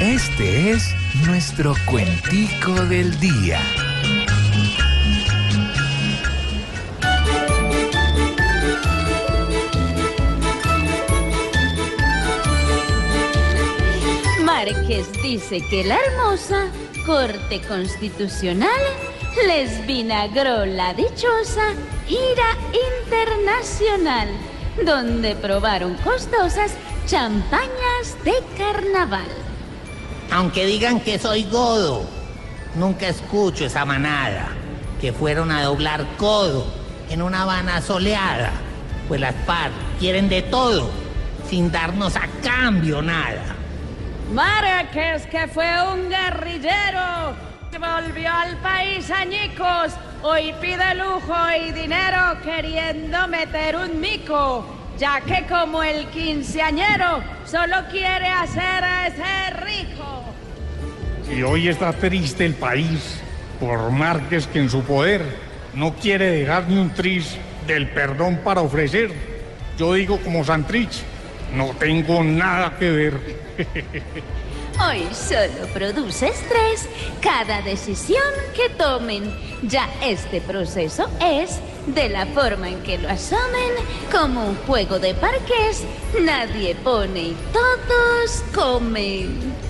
Este es nuestro cuentico del día. Márquez dice que la hermosa Corte Constitucional les vinagró la dichosa gira internacional, donde probaron costosas champañas de carnaval. Aunque digan que soy godo, nunca escucho esa manada que fueron a doblar codo en una Habana soleada, pues las FARC quieren de todo sin darnos a cambio nada. Márquez, que fue un guerrillero, volvió al país añicos, hoy pide lujo y dinero queriendo meter un mico, ya que como el quinceañero solo quiere hacer a ese rico. Y hoy está triste el país por Márquez que en su poder no quiere dejar ni un tris del perdón para ofrecer. Yo digo como Santrich, no tengo nada que ver. Hoy solo produce estrés cada decisión que tomen. Ya este proceso es de la forma en que lo asomen como un juego de parques. Nadie pone y todos comen.